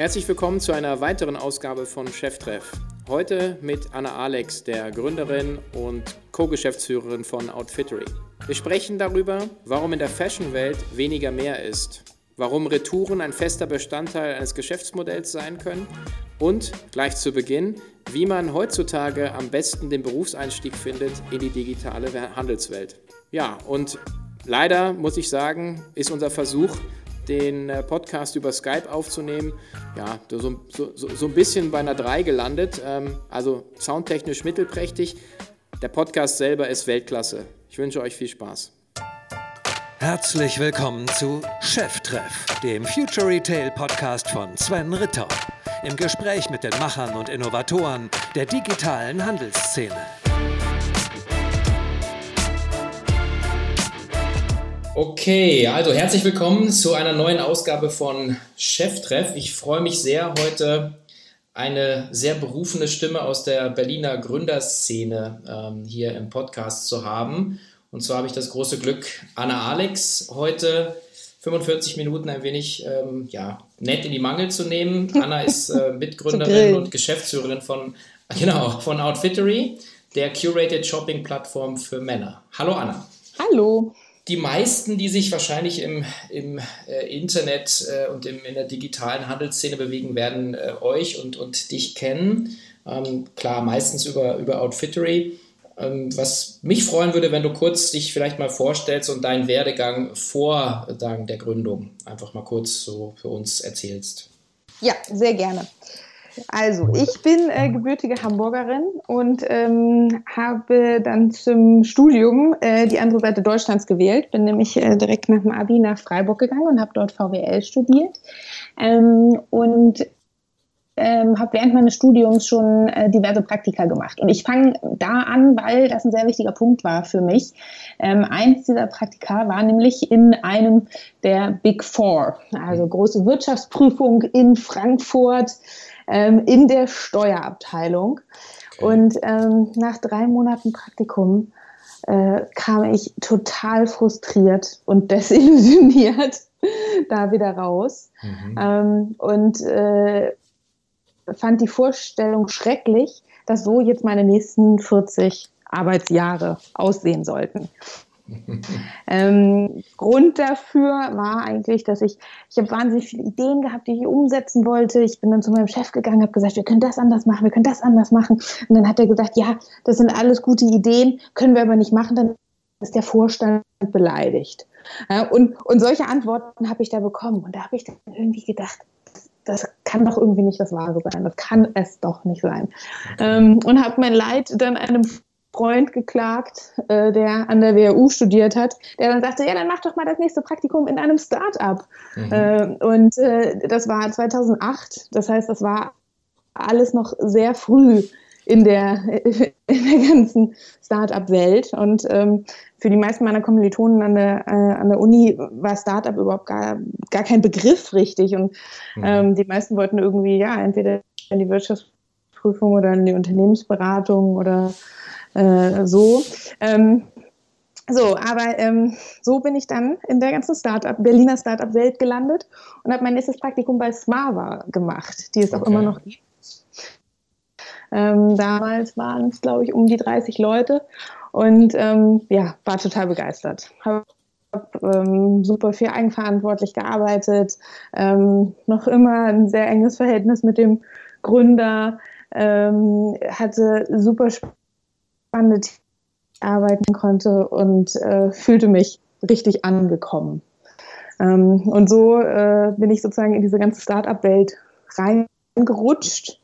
Herzlich willkommen zu einer weiteren Ausgabe von Cheftreff. Heute mit Anna Alex, der Gründerin und Co-Geschäftsführerin von Outfittery. Wir sprechen darüber, warum in der Fashion-Welt weniger mehr ist, warum Retouren ein fester Bestandteil eines Geschäftsmodells sein können und gleich zu Beginn, wie man heutzutage am besten den Berufseinstieg findet in die digitale Handelswelt. Ja, und leider muss ich sagen, ist unser Versuch, den äh, Podcast über Skype aufzunehmen, ja, so, so, so ein bisschen bei einer 3 gelandet. Ähm, also soundtechnisch mittelprächtig. Der Podcast selber ist Weltklasse. Ich wünsche euch viel Spaß. Herzlich willkommen zu Cheftreff, dem Future Retail Podcast von Sven Ritter. Im Gespräch mit den Machern und Innovatoren der digitalen Handelsszene. Okay, also herzlich willkommen zu einer neuen Ausgabe von Cheftreff. Ich freue mich sehr, heute eine sehr berufene Stimme aus der Berliner Gründerszene ähm, hier im Podcast zu haben. Und zwar habe ich das große Glück, Anna Alex heute 45 Minuten ein wenig ähm, ja, nett in die Mangel zu nehmen. Anna ist äh, Mitgründerin und Geschäftsführerin von, genau, von Outfittery, der Curated Shopping Plattform für Männer. Hallo Anna. Hallo die meisten, die sich wahrscheinlich im, im äh, Internet äh, und im, in der digitalen Handelsszene bewegen, werden äh, euch und, und dich kennen. Ähm, klar, meistens über, über Outfittery. Ähm, was mich freuen würde, wenn du kurz dich vielleicht mal vorstellst und deinen Werdegang vor der Gründung einfach mal kurz so für uns erzählst. Ja, sehr gerne. Also, ich bin äh, gebürtige Hamburgerin und ähm, habe dann zum Studium äh, die andere Seite Deutschlands gewählt. Bin nämlich äh, direkt nach dem Abi nach Freiburg gegangen und habe dort VWL studiert. Ähm, und ähm, habe während meines Studiums schon äh, diverse Praktika gemacht. Und ich fange da an, weil das ein sehr wichtiger Punkt war für mich. Ähm, eins dieser Praktika war nämlich in einem der Big Four, also große Wirtschaftsprüfung in Frankfurt ähm, in der Steuerabteilung. Und ähm, nach drei Monaten Praktikum äh, kam ich total frustriert und desillusioniert da wieder raus. Mhm. Ähm, und äh, fand die Vorstellung schrecklich, dass so jetzt meine nächsten 40 Arbeitsjahre aussehen sollten. ähm, Grund dafür war eigentlich, dass ich, ich habe wahnsinnig viele Ideen gehabt, die ich umsetzen wollte. Ich bin dann zu meinem Chef gegangen, habe gesagt, wir können das anders machen, wir können das anders machen. Und dann hat er gesagt, ja, das sind alles gute Ideen, können wir aber nicht machen, dann ist der Vorstand beleidigt. Ja, und, und solche Antworten habe ich da bekommen. Und da habe ich dann irgendwie gedacht, das kann doch irgendwie nicht das Wahre sein. Das kann es doch nicht sein. Ähm, und habe mein Leid dann einem Freund geklagt, äh, der an der WHU studiert hat, der dann sagte, ja, dann mach doch mal das nächste Praktikum in einem Start-up. Mhm. Äh, und äh, das war 2008, das heißt, das war alles noch sehr früh in der, in der ganzen Start-up-Welt. Und ähm, für die meisten meiner Kommilitonen an der, äh, an der Uni war Start-up überhaupt gar, gar kein Begriff richtig. Und mhm. ähm, die meisten wollten irgendwie, ja, entweder in die Wirtschaftsprüfung oder in die Unternehmensberatung oder äh, so. Ähm, so, aber ähm, so bin ich dann in der ganzen Startup, Berliner Startup-Welt gelandet und habe mein nächstes Praktikum bei Smava gemacht, die es okay. auch immer noch gibt. Ähm, damals waren es, glaube ich, um die 30 Leute und ähm, ja, war total begeistert. Habe ähm, super viel eigenverantwortlich gearbeitet, ähm, noch immer ein sehr enges Verhältnis mit dem Gründer, ähm, hatte super spannende arbeiten konnte und äh, fühlte mich richtig angekommen. Ähm, und so äh, bin ich sozusagen in diese ganze Start-up-Welt reingerutscht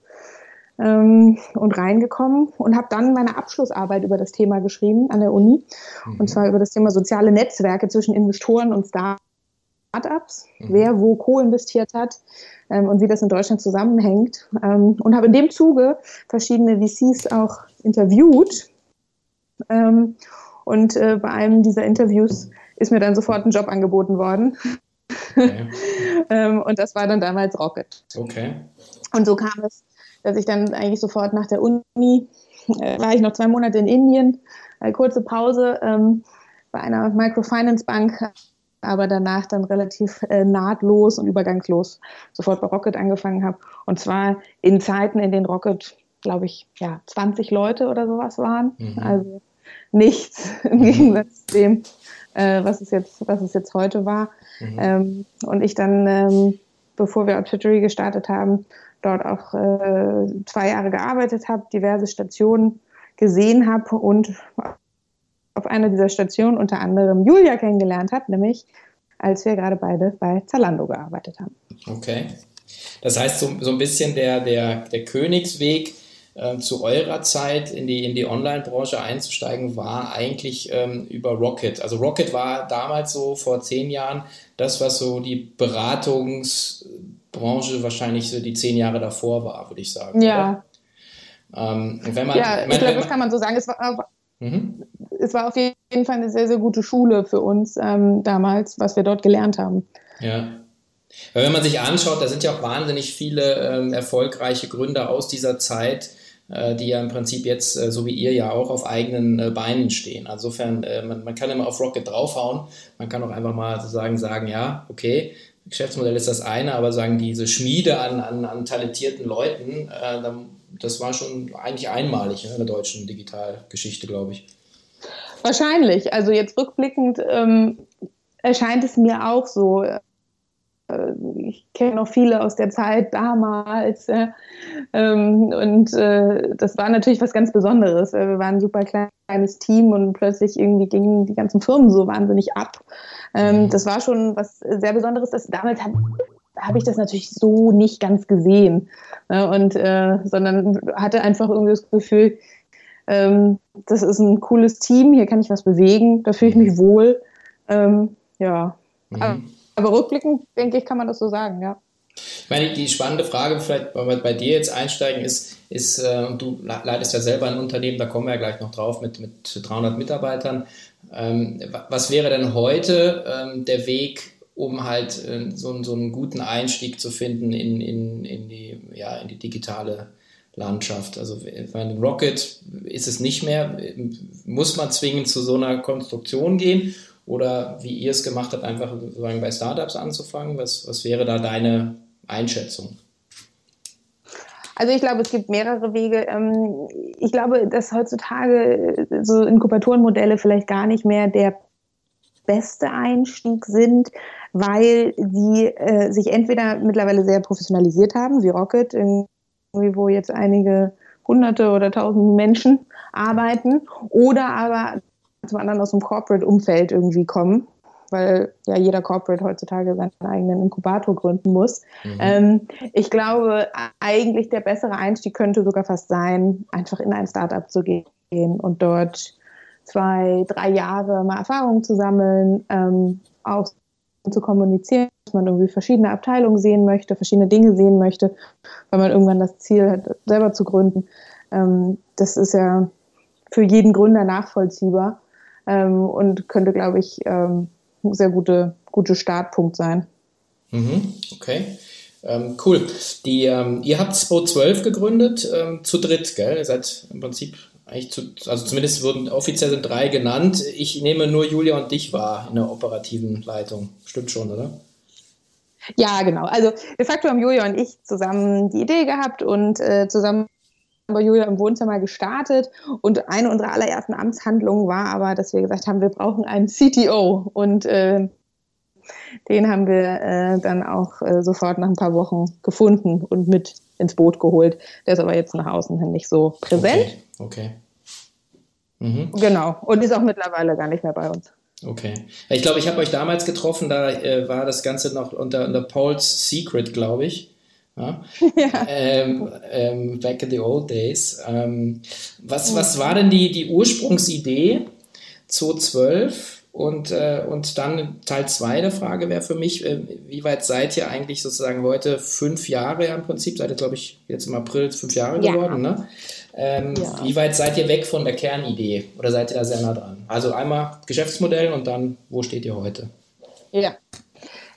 ähm, und reingekommen und habe dann meine Abschlussarbeit über das Thema geschrieben an der Uni. Mhm. Und zwar über das Thema soziale Netzwerke zwischen Investoren und Start-ups, mhm. wer wo co-investiert hat ähm, und wie das in Deutschland zusammenhängt. Ähm, und habe in dem Zuge verschiedene VCs auch interviewt ähm, und äh, bei einem dieser Interviews ist mir dann sofort ein Job angeboten worden. Okay. ähm, und das war dann damals Rocket. Okay. Und so kam es, dass ich dann eigentlich sofort nach der Uni, äh, war ich noch zwei Monate in Indien, eine kurze Pause ähm, bei einer Microfinance Bank, aber danach dann relativ äh, nahtlos und übergangslos sofort bei Rocket angefangen habe. Und zwar in Zeiten, in denen Rocket, glaube ich, ja, 20 Leute oder sowas waren. Mhm. Also nichts im Gegensatz zu dem, äh, was, es jetzt, was es jetzt heute war. Mhm. Ähm, und ich dann, ähm, bevor wir Outfittery gestartet haben, dort auch äh, zwei Jahre gearbeitet habe, diverse Stationen gesehen habe und auf einer dieser Stationen unter anderem Julia kennengelernt habe, nämlich als wir gerade beide bei Zalando gearbeitet haben. Okay. Das heißt, so, so ein bisschen der, der, der Königsweg äh, zu eurer Zeit in die, in die Online-Branche einzusteigen, war eigentlich ähm, über Rocket. Also Rocket war damals so vor zehn Jahren das, was so die Beratungsbranche wahrscheinlich so die zehn Jahre davor war, würde ich sagen. Ja. Ähm, wenn man, ja, ich glaube, das kann man so sagen. Es war, mhm. es war auf jeden Fall eine sehr, sehr gute Schule für uns ähm, damals, was wir dort gelernt haben. Ja. Weil wenn man sich anschaut, da sind ja auch wahnsinnig viele ähm, erfolgreiche Gründer aus dieser Zeit, äh, die ja im Prinzip jetzt, äh, so wie ihr ja auch, auf eigenen äh, Beinen stehen. Insofern, man, man, kann immer auf Rocket draufhauen, man kann auch einfach mal sozusagen sagen, ja, okay, Geschäftsmodell ist das eine, aber sagen diese Schmiede an, an, an talentierten Leuten, das war schon eigentlich einmalig in der deutschen Digitalgeschichte, glaube ich. Wahrscheinlich. Also jetzt rückblickend ähm, erscheint es mir auch so. Äh, ich kenne noch viele aus der Zeit damals. Äh, ähm, und äh, das war natürlich was ganz Besonderes. Wir waren ein super kleines Team und plötzlich irgendwie gingen die ganzen Firmen so wahnsinnig ab. Ähm, mhm. das war schon was sehr Besonderes. Das, damals habe hab ich das natürlich so nicht ganz gesehen. Ne? Und, äh, sondern hatte einfach irgendwie das Gefühl, ähm, das ist ein cooles Team, hier kann ich was bewegen, da fühle ich mich wohl. Ähm, ja. Mhm. Aber rückblickend, denke ich, kann man das so sagen, ja. Ich meine, die spannende Frage, vielleicht weil wir bei dir jetzt einsteigen, ist, ist äh, du leitest ja selber ein Unternehmen, da kommen wir ja gleich noch drauf, mit, mit 300 Mitarbeitern. Ähm, was wäre denn heute ähm, der Weg, um halt äh, so, so, einen guten Einstieg zu finden in, in, in, die, ja, in die digitale Landschaft? Also bei Rocket ist es nicht mehr, muss man zwingend zu so einer Konstruktion gehen oder wie ihr es gemacht habt, einfach sozusagen bei Startups anzufangen? Was, was wäre da deine Einschätzung? Also ich glaube, es gibt mehrere Wege. Ähm, ich glaube, dass heutzutage so Inkubatorenmodelle vielleicht gar nicht mehr der beste Einstieg sind, weil sie äh, sich entweder mittlerweile sehr professionalisiert haben, wie Rocket, irgendwie wo jetzt einige hunderte oder tausende Menschen arbeiten, oder aber zum anderen aus dem Corporate-Umfeld irgendwie kommen, weil ja jeder Corporate heutzutage seinen eigenen Inkubator gründen muss. Mhm. Ähm, ich glaube, eigentlich der bessere Einstieg könnte sogar fast sein, einfach in ein Startup zu gehen und dort zwei, drei Jahre mal Erfahrung zu sammeln, ähm, auch zu kommunizieren, dass man irgendwie verschiedene Abteilungen sehen möchte, verschiedene Dinge sehen möchte, weil man irgendwann das Ziel hat, selber zu gründen. Ähm, das ist ja für jeden Gründer nachvollziehbar ähm, und könnte, glaube ich, ähm, sehr gute, gute Startpunkt sein. Mhm, okay. Ähm, cool. Die, ähm, ihr habt 2012 gegründet, ähm, zu dritt, gell? Ihr seid im Prinzip eigentlich zu, also zumindest wurden offiziell sind drei genannt. Ich nehme nur Julia und dich wahr in der operativen Leitung. Stimmt schon, oder? Ja, genau. Also de facto haben Julia und ich zusammen die Idee gehabt und äh, zusammen bei Julia im Wohnzimmer gestartet und eine unserer allerersten Amtshandlungen war aber, dass wir gesagt haben, wir brauchen einen CTO und äh, den haben wir äh, dann auch äh, sofort nach ein paar Wochen gefunden und mit ins Boot geholt. Der ist aber jetzt nach außen hin nicht so präsent. Okay. okay. Mhm. Genau. Und ist auch mittlerweile gar nicht mehr bei uns. Okay. Ich glaube, ich habe euch damals getroffen, da äh, war das Ganze noch unter, unter Paul's Secret, glaube ich. Ja? ja. Ähm, ähm, back in the old days. Ähm, was, was war denn die, die Ursprungsidee 2012? Und, äh, und dann Teil 2 der Frage wäre für mich, äh, wie weit seid ihr eigentlich sozusagen heute fünf Jahre im Prinzip, seid ihr glaube ich jetzt im April fünf Jahre ja. geworden, ne? Ähm, ja. Wie weit seid ihr weg von der Kernidee oder seid ihr da sehr nah dran? Also einmal Geschäftsmodell und dann, wo steht ihr heute? Ja,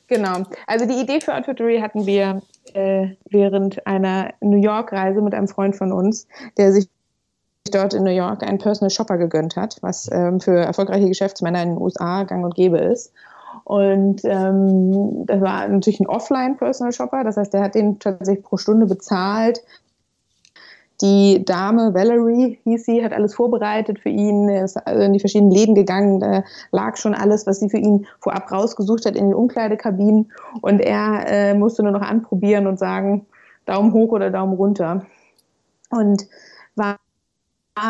genau. Also die Idee für Outfittery hatten wir äh, während einer New York-Reise mit einem Freund von uns, der sich dort in New York einen Personal Shopper gegönnt hat, was ähm, für erfolgreiche Geschäftsmänner in den USA gang und gäbe ist. Und ähm, das war natürlich ein Offline-Personal Shopper, das heißt, der hat den tatsächlich pro Stunde bezahlt. Die Dame, Valerie hieß sie, hat alles vorbereitet für ihn, ist also in die verschiedenen Läden gegangen, da lag schon alles, was sie für ihn vorab rausgesucht hat in den Umkleidekabinen und er äh, musste nur noch anprobieren und sagen, Daumen hoch oder Daumen runter. Und war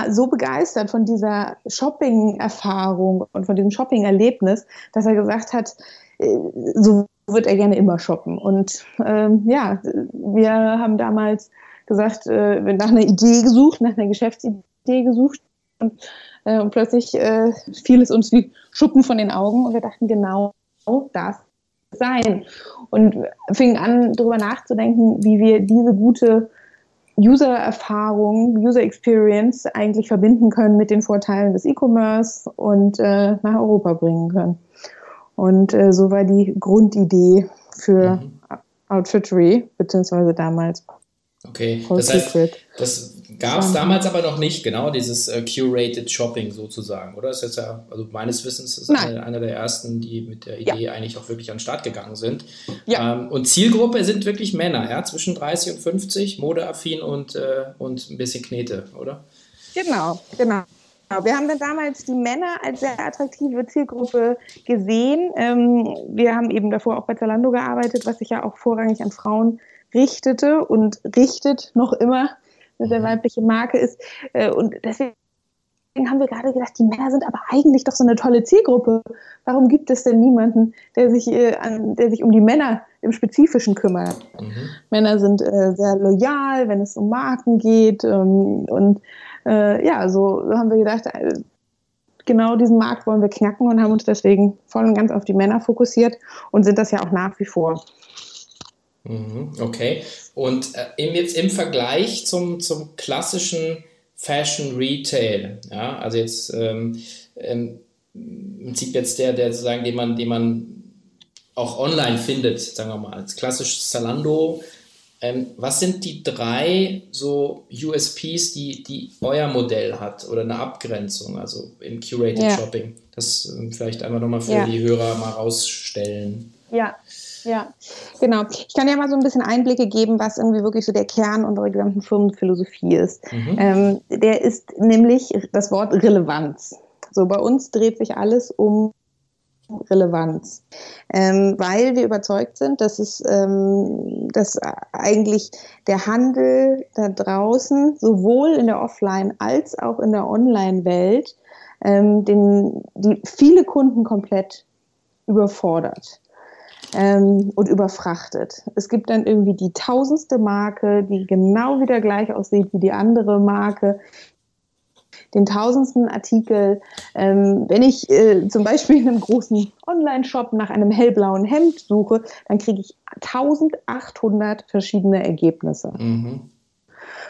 so begeistert von dieser Shopping-Erfahrung und von diesem Shopping-Erlebnis, dass er gesagt hat, äh, so wird er gerne immer shoppen. Und ähm, ja, wir haben damals gesagt, äh, nach einer Idee gesucht, nach einer Geschäftsidee gesucht und, äh, und plötzlich äh, fiel es uns wie Schuppen von den Augen und wir dachten genau das sein und fingen an, darüber nachzudenken, wie wir diese gute User-Erfahrung, User-Experience eigentlich verbinden können mit den Vorteilen des E-Commerce und äh, nach Europa bringen können. Und äh, so war die Grundidee für mhm. Outfittery, beziehungsweise damals Okay, das heißt, das gab es damals aber noch nicht, genau, dieses äh, Curated Shopping sozusagen, oder? Das ist jetzt ja, also meines Wissens ist einer eine der ersten, die mit der Idee ja. eigentlich auch wirklich an den Start gegangen sind. Ja. Ähm, und Zielgruppe sind wirklich Männer, ja, zwischen 30 und 50, modeaffin und, äh, und ein bisschen Knete, oder? Genau, genau. Wir haben dann damals die Männer als sehr attraktive Zielgruppe gesehen. Ähm, wir haben eben davor auch bei Zalando gearbeitet, was sich ja auch vorrangig an Frauen richtete und richtet noch immer der mhm. weibliche Marke ist. Äh, und deswegen haben wir gerade gedacht, die Männer sind aber eigentlich doch so eine tolle Zielgruppe. Warum gibt es denn niemanden, der sich, äh, an, der sich um die Männer im Spezifischen kümmert? Mhm. Männer sind äh, sehr loyal, wenn es um Marken geht. Ähm, und äh, ja, so, so haben wir gedacht, genau diesen Markt wollen wir knacken und haben uns deswegen voll und ganz auf die Männer fokussiert und sind das ja auch nach wie vor. Mhm, okay. Und äh, jetzt im Vergleich zum, zum klassischen Fashion Retail, ja, also jetzt ähm, ähm, im Prinzip jetzt der, der sozusagen, den man, den man auch online findet, sagen wir mal, als klassisches Zalando. Ähm, was sind die drei so USPs, die, die euer Modell hat oder eine Abgrenzung, also im Curated ja. Shopping? Das ähm, vielleicht einmal nochmal für ja. die Hörer mal rausstellen. Ja, ja, genau. Ich kann ja mal so ein bisschen Einblicke geben, was irgendwie wirklich so der Kern unserer gesamten Firmenphilosophie ist. Mhm. Ähm, der ist nämlich das Wort Relevanz. So, bei uns dreht sich alles um Relevanz, ähm, weil wir überzeugt sind, dass es, ähm, dass eigentlich der Handel da draußen sowohl in der Offline als auch in der Online-Welt ähm, den die viele Kunden komplett überfordert ähm, und überfrachtet. Es gibt dann irgendwie die tausendste Marke, die genau wieder gleich aussieht wie die andere Marke, den tausendsten Artikel. Ähm, wenn ich äh, zum Beispiel in einem großen Online-Shop nach einem hellblauen Hemd suche, dann kriege ich 1800 verschiedene Ergebnisse. Mhm.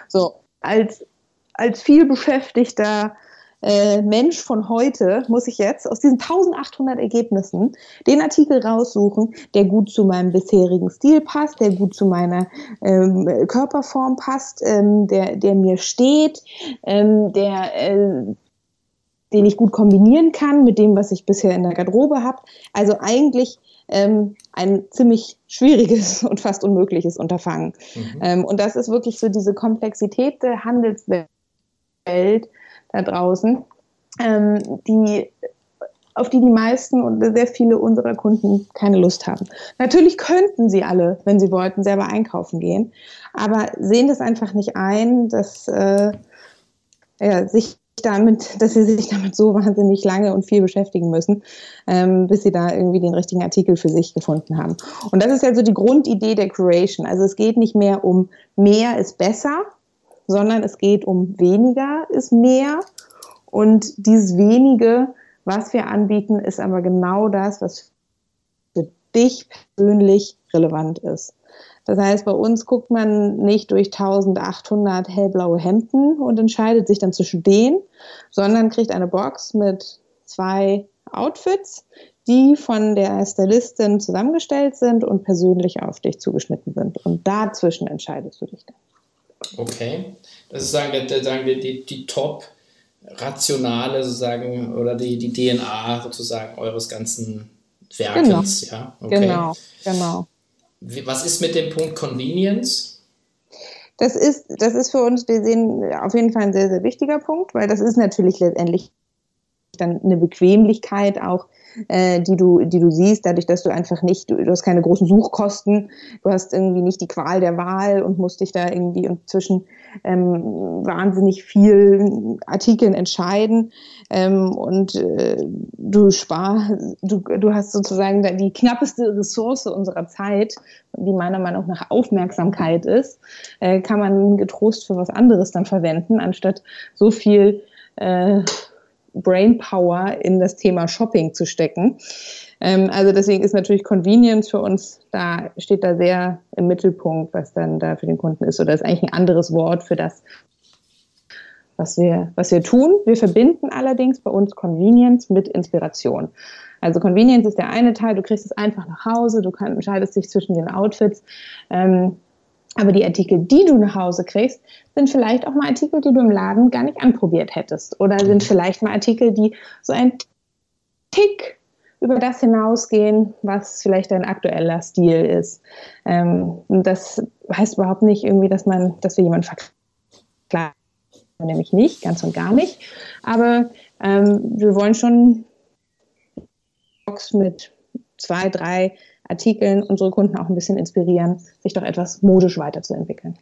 So, als, als vielbeschäftigter äh, Mensch von heute muss ich jetzt aus diesen 1800 Ergebnissen den Artikel raussuchen, der gut zu meinem bisherigen Stil passt, der gut zu meiner ähm, Körperform passt, ähm, der, der mir steht, ähm, der, äh, den ich gut kombinieren kann mit dem, was ich bisher in der Garderobe habe. Also eigentlich ähm, ein ziemlich schwieriges und fast unmögliches Unterfangen. Mhm. Ähm, und das ist wirklich so diese Komplexität der Handelswelt, da draußen, ähm, die auf die die meisten und sehr viele unserer Kunden keine Lust haben. Natürlich könnten sie alle, wenn sie wollten, selber einkaufen gehen, aber sehen das einfach nicht ein, dass äh, ja, sich damit, dass sie sich damit so wahnsinnig lange und viel beschäftigen müssen, ähm, bis sie da irgendwie den richtigen Artikel für sich gefunden haben. Und das ist ja so die Grundidee der Curation. Also es geht nicht mehr um mehr ist besser, sondern es geht um weniger ist mehr. Und dieses wenige, was wir anbieten, ist aber genau das, was für dich persönlich relevant ist. Das heißt, bei uns guckt man nicht durch 1800 hellblaue Hemden und entscheidet sich dann zwischen denen, sondern kriegt eine Box mit zwei Outfits, die von der Stylistin zusammengestellt sind und persönlich auf dich zugeschnitten sind. Und dazwischen entscheidest du dich dann. Okay. Das ist sagen wir, sagen wir die, die top rationale sozusagen oder die, die DNA sozusagen eures ganzen Werkens. Genau. Ja, okay. genau, genau. Was ist mit dem Punkt Convenience? Das ist, das ist für uns, wir sehen auf jeden Fall ein sehr, sehr wichtiger Punkt, weil das ist natürlich letztendlich dann eine Bequemlichkeit auch, äh, die du, die du siehst, dadurch, dass du einfach nicht, du, du, hast keine großen Suchkosten, du hast irgendwie nicht die Qual der Wahl und musst dich da irgendwie zwischen ähm, wahnsinnig vielen Artikeln entscheiden ähm, und äh, du spar, du, du hast sozusagen die knappeste Ressource unserer Zeit, die meiner Meinung nach Aufmerksamkeit ist, äh, kann man getrost für was anderes dann verwenden, anstatt so viel äh, Brainpower in das Thema Shopping zu stecken. Ähm, also deswegen ist natürlich Convenience für uns, da steht da sehr im Mittelpunkt, was dann da für den Kunden ist. Oder ist eigentlich ein anderes Wort für das, was wir, was wir tun. Wir verbinden allerdings bei uns Convenience mit Inspiration. Also Convenience ist der eine Teil, du kriegst es einfach nach Hause, du entscheidest dich zwischen den Outfits. Ähm, aber die Artikel, die du nach Hause kriegst, sind vielleicht auch mal Artikel, die du im Laden gar nicht anprobiert hättest. Oder sind vielleicht mal Artikel, die so ein Tick über das hinausgehen, was vielleicht dein aktueller Stil ist. Ähm, das heißt überhaupt nicht irgendwie, dass man, dass wir jemanden verklagen, nämlich nicht, ganz und gar nicht. Aber ähm, wir wollen schon Box mit zwei, drei Artikeln unsere Kunden auch ein bisschen inspirieren, sich doch etwas modisch weiterzuentwickeln.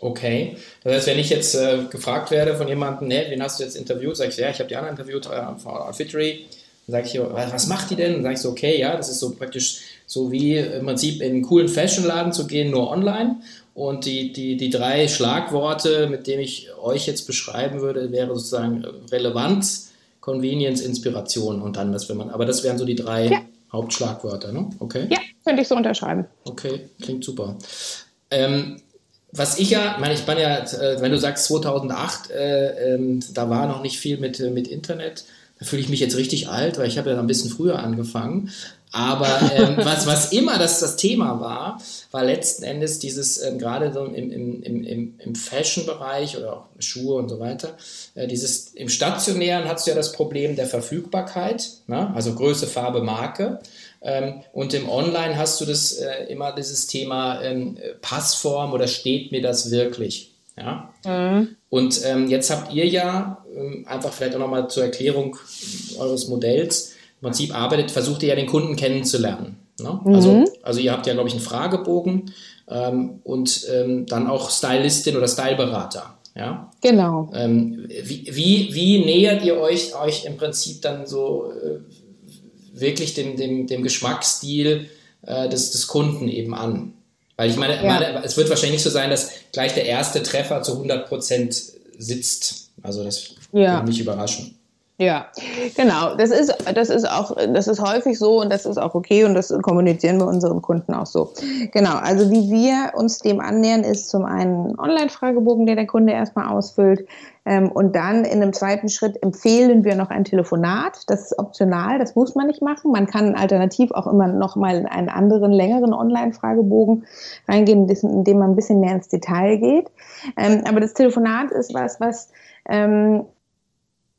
Okay. Das heißt, wenn ich jetzt äh, gefragt werde von jemandem, nee, wen hast du jetzt interviewt? Sag ich, ja, ich habe die anderen interviewt äh, von. Dann sage ich, was macht die denn? Dann sage ich so, okay, ja, das ist so praktisch so wie im Prinzip in einen coolen Fashionladen zu gehen, nur online. Und die, die, die drei Schlagworte, mit denen ich euch jetzt beschreiben würde, wäre sozusagen Relevanz, Convenience, Inspiration und dann das, wenn man, aber das wären so die drei ja. Hauptschlagwörter, ne? Okay. Ja, könnte ich so unterschreiben. Okay, klingt super. Ähm, was ich ja, meine, ich bin ja, äh, wenn du sagst 2008, äh, äh, da war noch nicht viel mit, äh, mit Internet, da fühle ich mich jetzt richtig alt, weil ich habe ja ein bisschen früher angefangen. Aber ähm, was, was immer das, das Thema war, war letzten Endes dieses, ähm, gerade so im, im, im, im Fashion-Bereich oder auch Schuhe und so weiter, äh, dieses im Stationären hast du ja das Problem der Verfügbarkeit, ne? also Größe, Farbe, Marke. Ähm, und im Online hast du das äh, immer dieses Thema ähm, Passform oder steht mir das wirklich? Ja? Mhm. Und ähm, jetzt habt ihr ja, ähm, einfach vielleicht auch nochmal zur Erklärung eures Modells, im Prinzip arbeitet, versucht ihr ja den Kunden kennenzulernen. Ne? Mhm. Also, also ihr habt ja, glaube ich, einen Fragebogen ähm, und ähm, dann auch Stylistin oder Styleberater. Ja? Genau. Ähm, wie, wie, wie nähert ihr euch, euch im Prinzip dann so äh, wirklich dem, dem, dem Geschmacksstil äh, des, des Kunden eben an? Weil ich meine, ja. meine, es wird wahrscheinlich nicht so sein, dass gleich der erste Treffer zu 100 Prozent sitzt. Also das ja. würde mich überraschen. Ja, genau. Das ist, das ist auch, das ist häufig so und das ist auch okay und das kommunizieren wir unseren Kunden auch so. Genau. Also wie wir uns dem annähern, ist zum einen Online-Fragebogen, der der Kunde erstmal ausfüllt. Ähm, und dann in einem zweiten Schritt empfehlen wir noch ein Telefonat. Das ist optional, das muss man nicht machen. Man kann alternativ auch immer noch mal in einen anderen, längeren Online-Fragebogen reingehen, in dem man ein bisschen mehr ins Detail geht. Ähm, aber das Telefonat ist was, was ähm,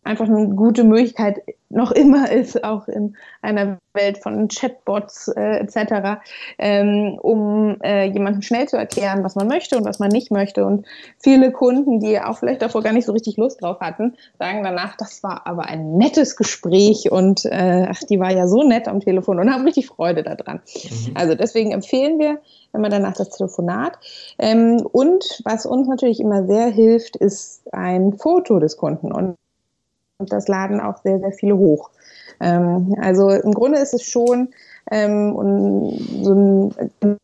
einfach eine gute Möglichkeit noch immer ist, auch in einer Welt von Chatbots äh, etc., ähm, um äh, jemandem schnell zu erklären, was man möchte und was man nicht möchte. Und viele Kunden, die auch vielleicht davor gar nicht so richtig Lust drauf hatten, sagen danach, das war aber ein nettes Gespräch und äh, ach, die war ja so nett am Telefon und haben richtig Freude daran. Mhm. Also deswegen empfehlen wir, wenn man danach das Telefonat. Ähm, und was uns natürlich immer sehr hilft, ist ein Foto des Kunden. Und und das laden auch sehr, sehr viele hoch. Ähm, also im Grunde ist es schon ähm, so ein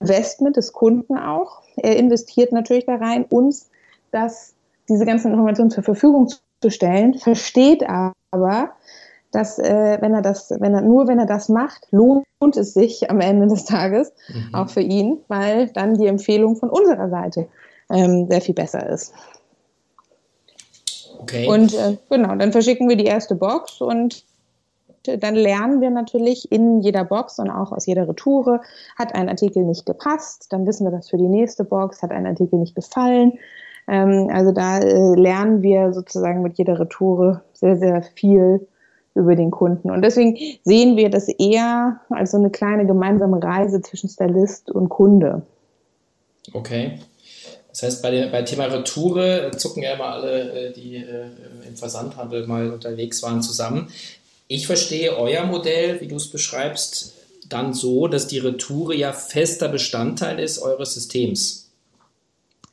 Investment des Kunden auch. Er investiert natürlich da rein, uns das, diese ganzen Informationen zur Verfügung zu stellen, versteht aber, dass äh, wenn er das, wenn er nur wenn er das macht, lohnt es sich am Ende des Tages mhm. auch für ihn, weil dann die Empfehlung von unserer Seite ähm, sehr viel besser ist. Okay. Und äh, genau, dann verschicken wir die erste Box und dann lernen wir natürlich in jeder Box und auch aus jeder Retoure, hat ein Artikel nicht gepasst, dann wissen wir das für die nächste Box, hat ein Artikel nicht gefallen. Ähm, also da äh, lernen wir sozusagen mit jeder Retoure sehr, sehr viel über den Kunden. Und deswegen sehen wir das eher als so eine kleine gemeinsame Reise zwischen Stylist und Kunde. Okay. Das heißt, bei dem bei Thema Retoure zucken ja immer alle, äh, die äh, im Versandhandel mal unterwegs waren, zusammen. Ich verstehe euer Modell, wie du es beschreibst, dann so, dass die Retoure ja fester Bestandteil ist eures Systems.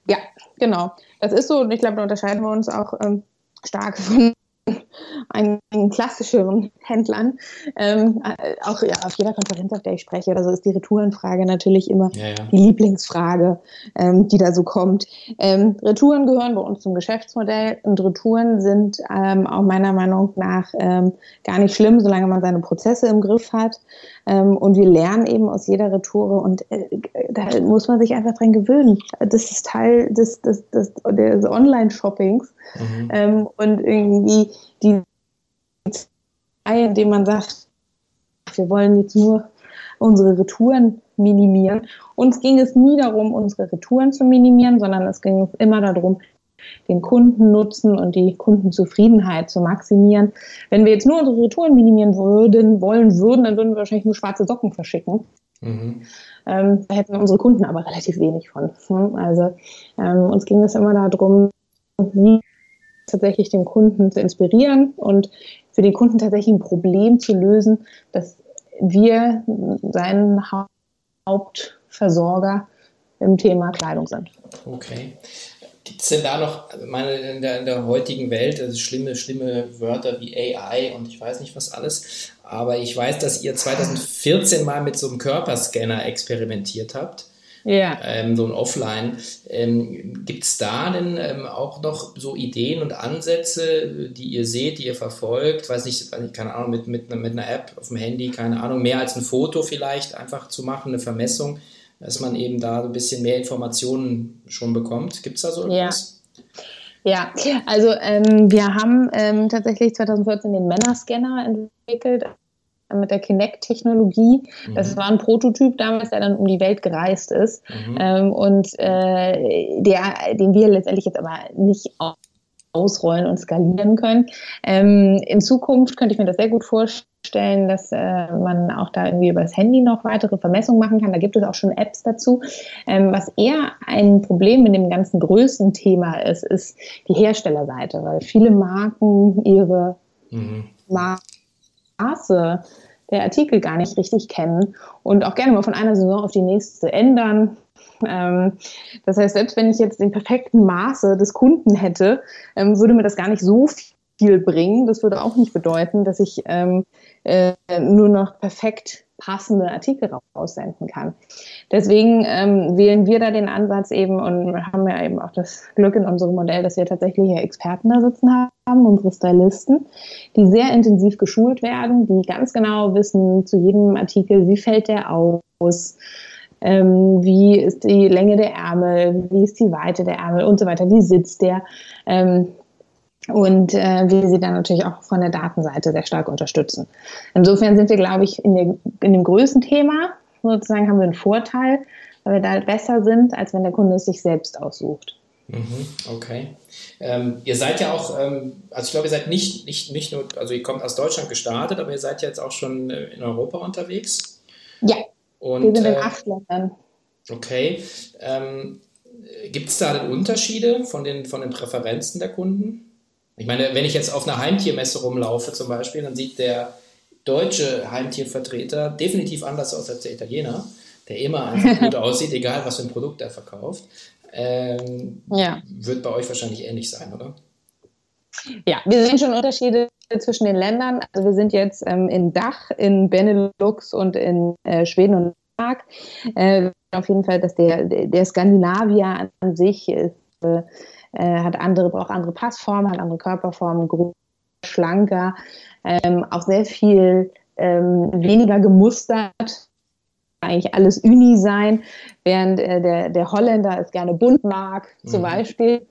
Ja, genau. Das ist so und ich glaube, da unterscheiden wir uns auch ähm, stark von einen klassischeren Händlern. Ähm, äh, auch ja, auf jeder Konferenz, auf der ich spreche, also ist die Retourenfrage natürlich immer ja, ja. die Lieblingsfrage, ähm, die da so kommt. Ähm, Retouren gehören bei uns zum Geschäftsmodell und Retouren sind ähm, auch meiner Meinung nach ähm, gar nicht schlimm, solange man seine Prozesse im Griff hat. Ähm, und wir lernen eben aus jeder Retoure und äh, da muss man sich einfach dran gewöhnen. Das ist Teil des, des, des, des Online-Shoppings. Mhm. und irgendwie die indem man sagt, wir wollen jetzt nur unsere Retouren minimieren. Uns ging es nie darum, unsere Retouren zu minimieren, sondern es ging immer darum, den Kundennutzen und die Kundenzufriedenheit zu maximieren. Wenn wir jetzt nur unsere Retouren minimieren würden, wollen würden, dann würden wir wahrscheinlich nur schwarze Socken verschicken. Mhm. Ähm, da hätten unsere Kunden aber relativ wenig von. Also ähm, uns ging es immer darum, tatsächlich den Kunden zu inspirieren und für den Kunden tatsächlich ein Problem zu lösen, dass wir sein Hauptversorger im Thema Kleidung sind. Okay. Gibt es denn da noch, meine, in der, in der heutigen Welt, also schlimme, schlimme Wörter wie AI und ich weiß nicht was alles, aber ich weiß, dass ihr 2014 mal mit so einem Körperscanner experimentiert habt ja. ähm, so ein Offline. Ähm, Gibt es da denn ähm, auch noch so Ideen und Ansätze, die ihr seht, die ihr verfolgt? Weiß nicht, keine Ahnung, mit, mit, mit einer App auf dem Handy, keine Ahnung, mehr als ein Foto vielleicht einfach zu machen, eine Vermessung, dass man eben da ein bisschen mehr Informationen schon bekommt. Gibt es da so etwas? Ja. Ja, also ähm, wir haben ähm, tatsächlich 2014 den Männerscanner entwickelt, mit der Kinect-Technologie. Mhm. Das war ein Prototyp damals, der dann um die Welt gereist ist mhm. ähm, und äh, der, den wir letztendlich jetzt aber nicht ausrollen und skalieren können. Ähm, in Zukunft könnte ich mir das sehr gut vorstellen, dass äh, man auch da irgendwie über das Handy noch weitere Vermessungen machen kann. Da gibt es auch schon Apps dazu. Ähm, was eher ein Problem in dem ganzen größten Thema ist, ist die Herstellerseite, weil viele Marken ihre mhm. Maße der Artikel gar nicht richtig kennen und auch gerne mal von einer Saison auf die nächste ändern. Ähm, das heißt, selbst wenn ich jetzt den perfekten Maße des Kunden hätte, ähm, würde mir das gar nicht so viel bringen. Das würde auch nicht bedeuten, dass ich ähm, äh, nur noch perfekt passende Artikel raussenden kann. Deswegen ähm, wählen wir da den Ansatz eben und haben ja eben auch das Glück in unserem Modell, dass wir tatsächlich hier Experten da sitzen haben, unsere Stylisten, die sehr intensiv geschult werden, die ganz genau wissen zu jedem Artikel, wie fällt der aus, ähm, wie ist die Länge der Ärmel, wie ist die Weite der Ärmel und so weiter, wie sitzt der. Ähm, und äh, wir sie dann natürlich auch von der Datenseite sehr stark unterstützen. Insofern sind wir, glaube ich, in, der, in dem größten Thema sozusagen haben wir einen Vorteil, weil wir da besser sind, als wenn der Kunde es sich selbst aussucht. Mhm, okay. Ähm, ihr seid ja auch, ähm, also ich glaube, ihr seid nicht, nicht, nicht nur, also ihr kommt aus Deutschland gestartet, aber ihr seid ja jetzt auch schon äh, in Europa unterwegs. Ja. Und, wir sind in äh, acht Ländern. Okay. Ähm, Gibt es da Unterschiede von den, von den Präferenzen der Kunden? Ich meine, wenn ich jetzt auf einer Heimtiermesse rumlaufe zum Beispiel, dann sieht der deutsche Heimtiervertreter definitiv anders aus als der Italiener, der immer einfach gut aussieht, egal was für ein Produkt er verkauft. Ähm, ja. Wird bei euch wahrscheinlich ähnlich sein, oder? Ja, wir sehen schon Unterschiede zwischen den Ländern. Also wir sind jetzt ähm, in Dach, in Benelux und in äh, Schweden und Dänemark. Äh, auf jeden Fall, dass der, der Skandinavier an sich ist, äh, äh, hat andere, braucht andere Passformen, hat andere Körperformen, größer, schlanker, ähm, auch sehr viel ähm, weniger gemustert, eigentlich alles Uni sein, während äh, der, der Holländer es gerne bunt mag, zum mhm. Beispiel.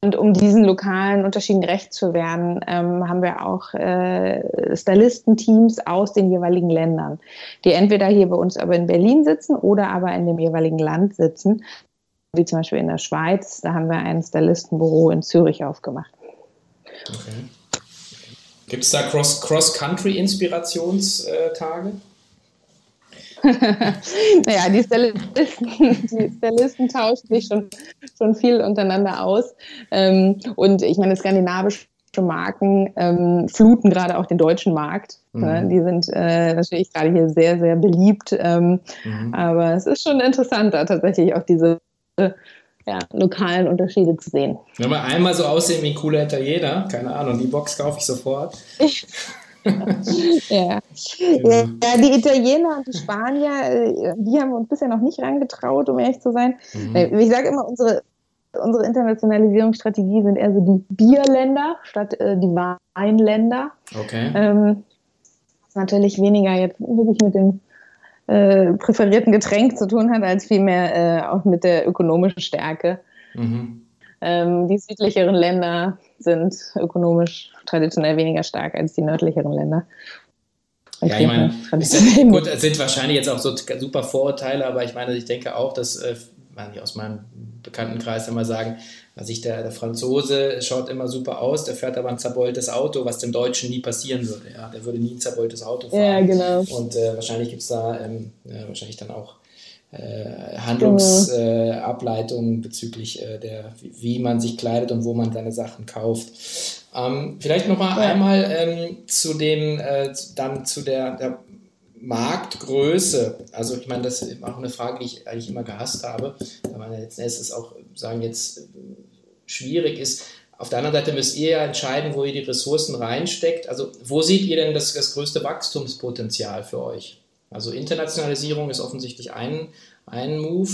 Und um diesen lokalen Unterschieden gerecht zu werden, ähm, haben wir auch äh, Stylistenteams aus den jeweiligen Ländern, die entweder hier bei uns aber in Berlin sitzen oder aber in dem jeweiligen Land sitzen, wie zum Beispiel in der Schweiz. Da haben wir ein Stylistenbüro in Zürich aufgemacht. Okay. Gibt es da Cross-Country-Inspirationstage? naja, die Stylisten, die Stylisten tauschen sich schon, schon viel untereinander aus. Ähm, und ich meine, skandinavische Marken ähm, fluten gerade auch den deutschen Markt. Mhm. Ne? Die sind äh, natürlich gerade hier sehr, sehr beliebt. Ähm, mhm. Aber es ist schon interessanter, tatsächlich auch diese äh, ja, lokalen Unterschiede zu sehen. Wenn wir einmal so aussehen wie ein cooler Italiener, keine Ahnung, die Box kaufe ich sofort. ja. Genau. ja, die Italiener und die Spanier, äh, die haben uns bisher noch nicht rangetraut, um ehrlich zu sein. Mhm. Ich sage immer, unsere, unsere Internationalisierungsstrategie sind eher so die Bierländer statt äh, die Weinländer. Okay. Ähm, natürlich weniger jetzt wirklich mit dem äh, präferierten Getränk zu tun hat, als vielmehr äh, auch mit der ökonomischen Stärke. Mhm. Ähm, die südlicheren Länder sind ökonomisch traditionell weniger stark als die nördlicheren Länder. Ich ja, ich meine, gut, es sind wahrscheinlich jetzt auch so super Vorurteile, aber ich meine, ich denke auch, dass äh, aus meinem Bekanntenkreis immer sagen, also ich, der, der, Franzose schaut immer super aus, der fährt aber ein zerbeultes Auto, was dem Deutschen nie passieren würde. Ja? Der würde nie ein zerbeultes Auto fahren. Ja, genau. Und äh, wahrscheinlich gibt es da ähm, äh, wahrscheinlich dann auch äh, Handlungsableitungen bezüglich äh, der, wie man sich kleidet und wo man seine Sachen kauft. Ähm, vielleicht noch mal ja. einmal ähm, zu dem, äh, dann zu der, der Marktgröße. Also ich meine, das ist auch eine Frage, die ich eigentlich immer gehasst habe, weil man letzten Endes auch sagen jetzt schwierig ist. Auf der anderen Seite müsst ihr ja entscheiden, wo ihr die Ressourcen reinsteckt. Also wo seht ihr denn das, das größte Wachstumspotenzial für euch? Also Internationalisierung ist offensichtlich ein, ein Move.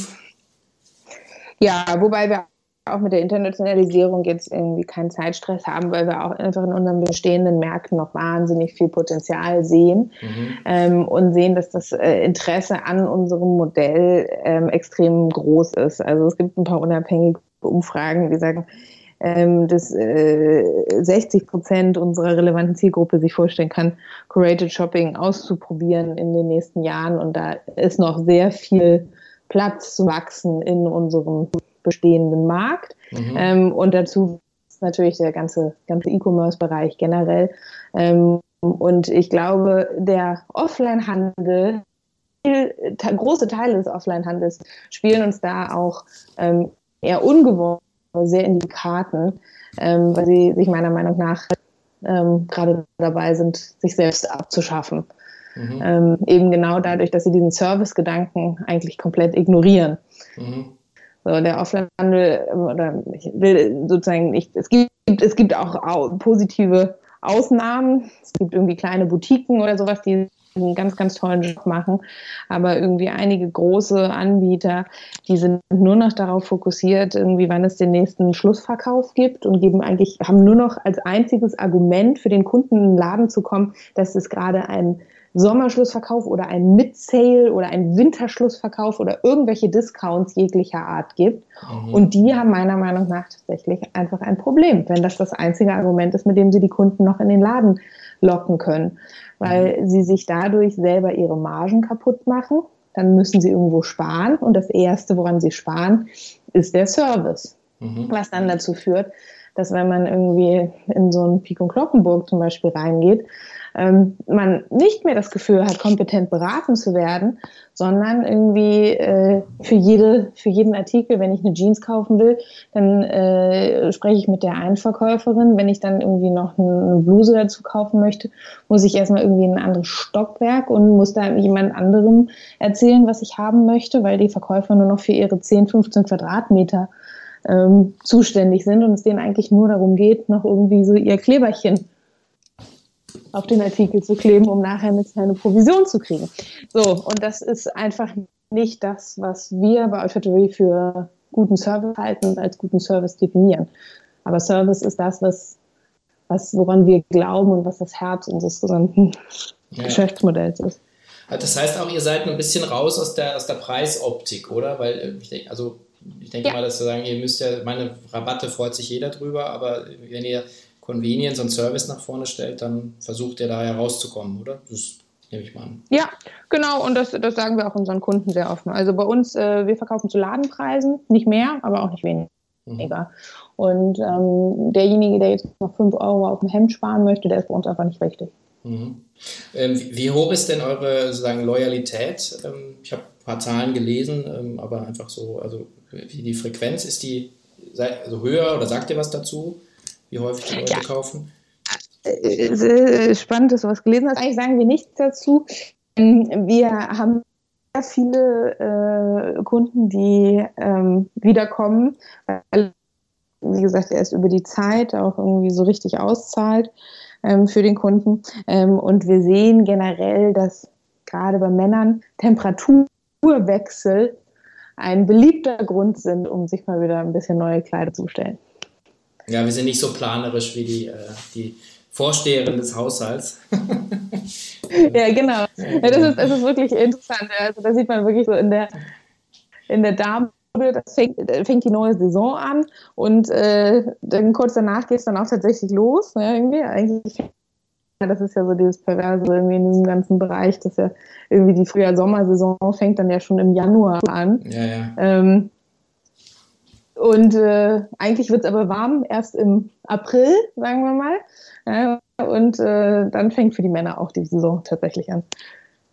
Ja, wobei wir auch mit der Internationalisierung jetzt irgendwie keinen Zeitstress haben, weil wir auch einfach in unseren bestehenden Märkten noch wahnsinnig viel Potenzial sehen mhm. ähm, und sehen, dass das äh, Interesse an unserem Modell ähm, extrem groß ist. Also es gibt ein paar unabhängige Umfragen, die sagen, ähm, dass äh, 60 Prozent unserer relevanten Zielgruppe sich vorstellen kann, Curated Shopping auszuprobieren in den nächsten Jahren. Und da ist noch sehr viel Platz zu wachsen in unserem bestehenden Markt. Mhm. Ähm, und dazu ist natürlich der ganze, ganze E-Commerce-Bereich generell. Ähm, und ich glaube, der Offline-Handel, große Teile des Offline-Handels spielen uns da auch ähm, eher ungewohnt sehr in die Karten, ähm, weil sie sich meiner Meinung nach ähm, gerade dabei sind, sich selbst abzuschaffen. Mhm. Ähm, eben genau dadurch, dass sie diesen Service-Gedanken eigentlich komplett ignorieren. Mhm. So, der Offline-Handel, ähm, oder ich will sozusagen nicht, es gibt, es gibt auch positive Ausnahmen. Es gibt irgendwie kleine Boutiquen oder sowas, die einen ganz, ganz tollen Job machen. Aber irgendwie einige große Anbieter, die sind nur noch darauf fokussiert, irgendwie, wann es den nächsten Schlussverkauf gibt und geben eigentlich, haben nur noch als einziges Argument für den Kunden in den Laden zu kommen, dass es gerade ein Sommerschlussverkauf oder ein Mid-Sale oder ein Winterschlussverkauf oder irgendwelche Discounts jeglicher Art gibt. Mhm. Und die haben meiner Meinung nach tatsächlich einfach ein Problem, wenn das das einzige Argument ist, mit dem sie die Kunden noch in den Laden locken können, weil mhm. sie sich dadurch selber ihre Margen kaputt machen. Dann müssen sie irgendwo sparen und das Erste, woran sie sparen, ist der Service, mhm. was dann dazu führt, dass wenn man irgendwie in so ein Pik und Kloppenburg zum Beispiel reingeht, ähm, man nicht mehr das Gefühl hat, kompetent beraten zu werden, sondern irgendwie äh, für, jede, für jeden Artikel, wenn ich eine Jeans kaufen will, dann äh, spreche ich mit der einen Verkäuferin. Wenn ich dann irgendwie noch eine Bluse dazu kaufen möchte, muss ich erstmal irgendwie in ein anderes Stockwerk und muss da jemand anderem erzählen, was ich haben möchte, weil die Verkäufer nur noch für ihre 10, 15 Quadratmeter ähm, zuständig sind und es denen eigentlich nur darum geht, noch irgendwie so ihr Kleberchen auf den Artikel zu kleben, um nachher eine kleine Provision zu kriegen. So, und das ist einfach nicht das, was wir bei Olfactory für guten Service halten und als guten Service definieren. Aber Service ist das, was, was woran wir glauben und was das Herz unseres gesamten ja. Geschäftsmodells ist. Das heißt auch, ihr seid ein bisschen raus aus der, aus der Preisoptik, oder? Weil äh, ich denke, also ich denke ja. mal, dass zu sagen, ihr müsst ja, meine Rabatte freut sich jeder drüber, aber wenn ihr Convenience und Service nach vorne stellt, dann versucht ihr da herauszukommen, oder? Das nehme ich mal an. Ja, genau, und das, das sagen wir auch unseren Kunden sehr offen. Also bei uns, äh, wir verkaufen zu Ladenpreisen, nicht mehr, aber auch nicht weniger. weniger. Und ähm, derjenige, der jetzt noch 5 Euro auf dem Hemd sparen möchte, der ist bei uns einfach nicht richtig. Mhm. Ähm, wie hoch ist denn eure sozusagen Loyalität? Ähm, ich habe ein paar Zahlen gelesen, ähm, aber einfach so, also wie die Frequenz ist die also höher oder sagt ihr was dazu? Wie häufig die Leute ja. kaufen? Äh, äh, spannend, dass du was gelesen hast. Eigentlich sagen wir nichts dazu. Wir haben sehr viele äh, Kunden, die ähm, wiederkommen, weil, wie gesagt, er ist über die Zeit auch irgendwie so richtig auszahlt ähm, für den Kunden. Ähm, und wir sehen generell, dass gerade bei Männern Temperaturwechsel ein beliebter Grund sind, um sich mal wieder ein bisschen neue Kleider zu bestellen. Ja, wir sind nicht so planerisch wie die, äh, die Vorsteherin des Haushalts. ja, genau. Ja, das, ist, das ist wirklich interessant. Also da sieht man wirklich so in der, in der Dame, das fängt, fängt die neue Saison an und äh, dann kurz danach geht es dann auch tatsächlich los. Ja, irgendwie. Eigentlich das ist ja so dieses Perverse irgendwie in diesem ganzen Bereich, dass ja irgendwie die Frühjahr-Sommersaison fängt dann ja schon im Januar an. Ja, ja. Ähm, und äh, eigentlich wird es aber warm erst im April, sagen wir mal. Ja, und äh, dann fängt für die Männer auch die Saison tatsächlich an.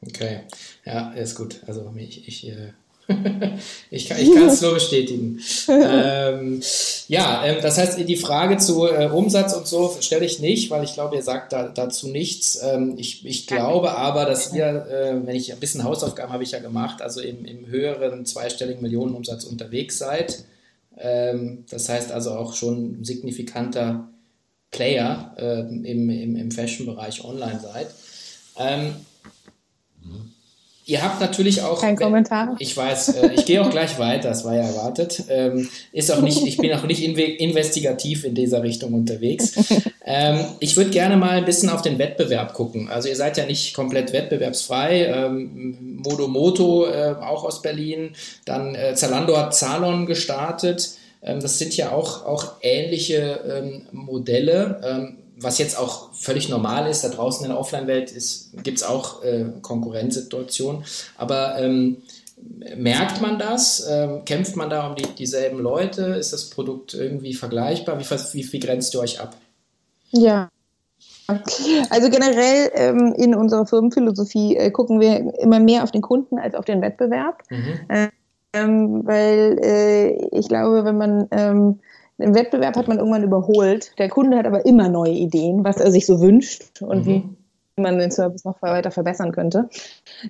Okay, ja, ist gut. Also ich, ich äh, ich kann es nur bestätigen. ähm, ja, ähm, das heißt, die Frage zu äh, Umsatz und so stelle ich nicht, weil ich glaube, ihr sagt da, dazu nichts. Ähm, ich, ich glaube aber, dass ihr, äh, wenn ich ein bisschen Hausaufgaben habe ich ja gemacht, also im, im höheren zweistelligen Millionenumsatz unterwegs seid. Ähm, das heißt also auch schon signifikanter Player äh, im, im, im Fashion-Bereich online seid. Ähm, Ihr habt natürlich auch. Kein Kommentar. Ich weiß, äh, ich gehe auch gleich weiter, das war ja erwartet. Ähm, ist auch nicht, ich bin auch nicht investigativ in dieser Richtung unterwegs. Ähm, ich würde gerne mal ein bisschen auf den Wettbewerb gucken. Also ihr seid ja nicht komplett wettbewerbsfrei. Ähm, Modomoto, äh, auch aus Berlin. Dann äh, Zalando hat Zalon gestartet. Ähm, das sind ja auch, auch ähnliche ähm, Modelle. Was jetzt auch völlig normal ist, da draußen in der Offline-Welt gibt es auch äh, Konkurrenzsituationen. Aber ähm, merkt man das? Ähm, kämpft man da um die, dieselben Leute? Ist das Produkt irgendwie vergleichbar? Wie, wie, wie grenzt ihr euch ab? Ja. Also generell ähm, in unserer Firmenphilosophie äh, gucken wir immer mehr auf den Kunden als auf den Wettbewerb. Mhm. Ähm, weil äh, ich glaube, wenn man ähm, im Wettbewerb hat man irgendwann überholt. Der Kunde hat aber immer neue Ideen, was er sich so wünscht und mhm. wie man den Service noch weiter verbessern könnte.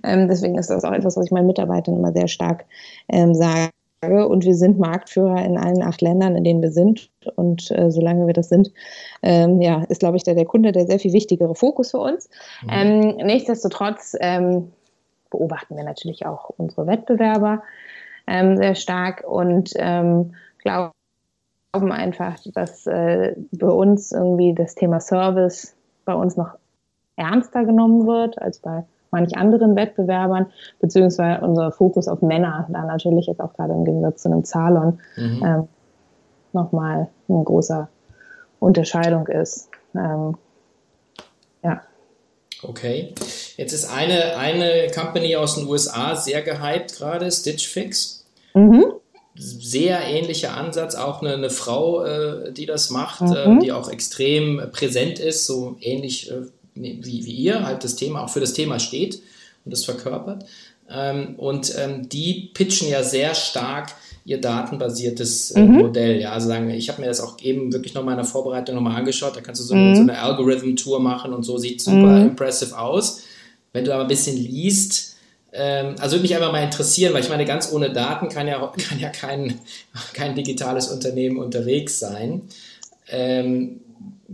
Ähm, deswegen ist das auch etwas, was ich meinen Mitarbeitern immer sehr stark ähm, sage. Und wir sind Marktführer in allen acht Ländern, in denen wir sind. Und äh, solange wir das sind, ähm, ja, ist, glaube ich, der, der Kunde der sehr viel wichtigere Fokus für uns. Mhm. Ähm, nichtsdestotrotz ähm, beobachten wir natürlich auch unsere Wettbewerber ähm, sehr stark und glaube, glauben einfach, dass äh, bei uns irgendwie das Thema Service bei uns noch ernster genommen wird als bei manch anderen Wettbewerbern, beziehungsweise unser Fokus auf Männer da natürlich jetzt auch gerade im Gegensatz zu einem Zalon mhm. ähm, nochmal eine große Unterscheidung ist. Ähm, ja. Okay. Jetzt ist eine, eine Company aus den USA sehr gehypt gerade, Stitch Fix. Mhm sehr ähnlicher Ansatz, auch eine, eine Frau, äh, die das macht, äh, mhm. äh, die auch extrem präsent ist, so ähnlich äh, wie, wie ihr, halt das Thema, auch für das Thema steht und das verkörpert. Ähm, und ähm, die pitchen ja sehr stark ihr datenbasiertes äh, mhm. Modell. Ja, also sagen, ich habe mir das auch eben wirklich nochmal in der Vorbereitung nochmal angeschaut. Da kannst du so, mhm. so eine Algorithm-Tour machen und so sieht super mhm. impressive aus. Wenn du aber ein bisschen liest, ähm, also würde mich einfach mal interessieren, weil ich meine, ganz ohne Daten kann ja, kann ja kein, kein digitales Unternehmen unterwegs sein. Ähm,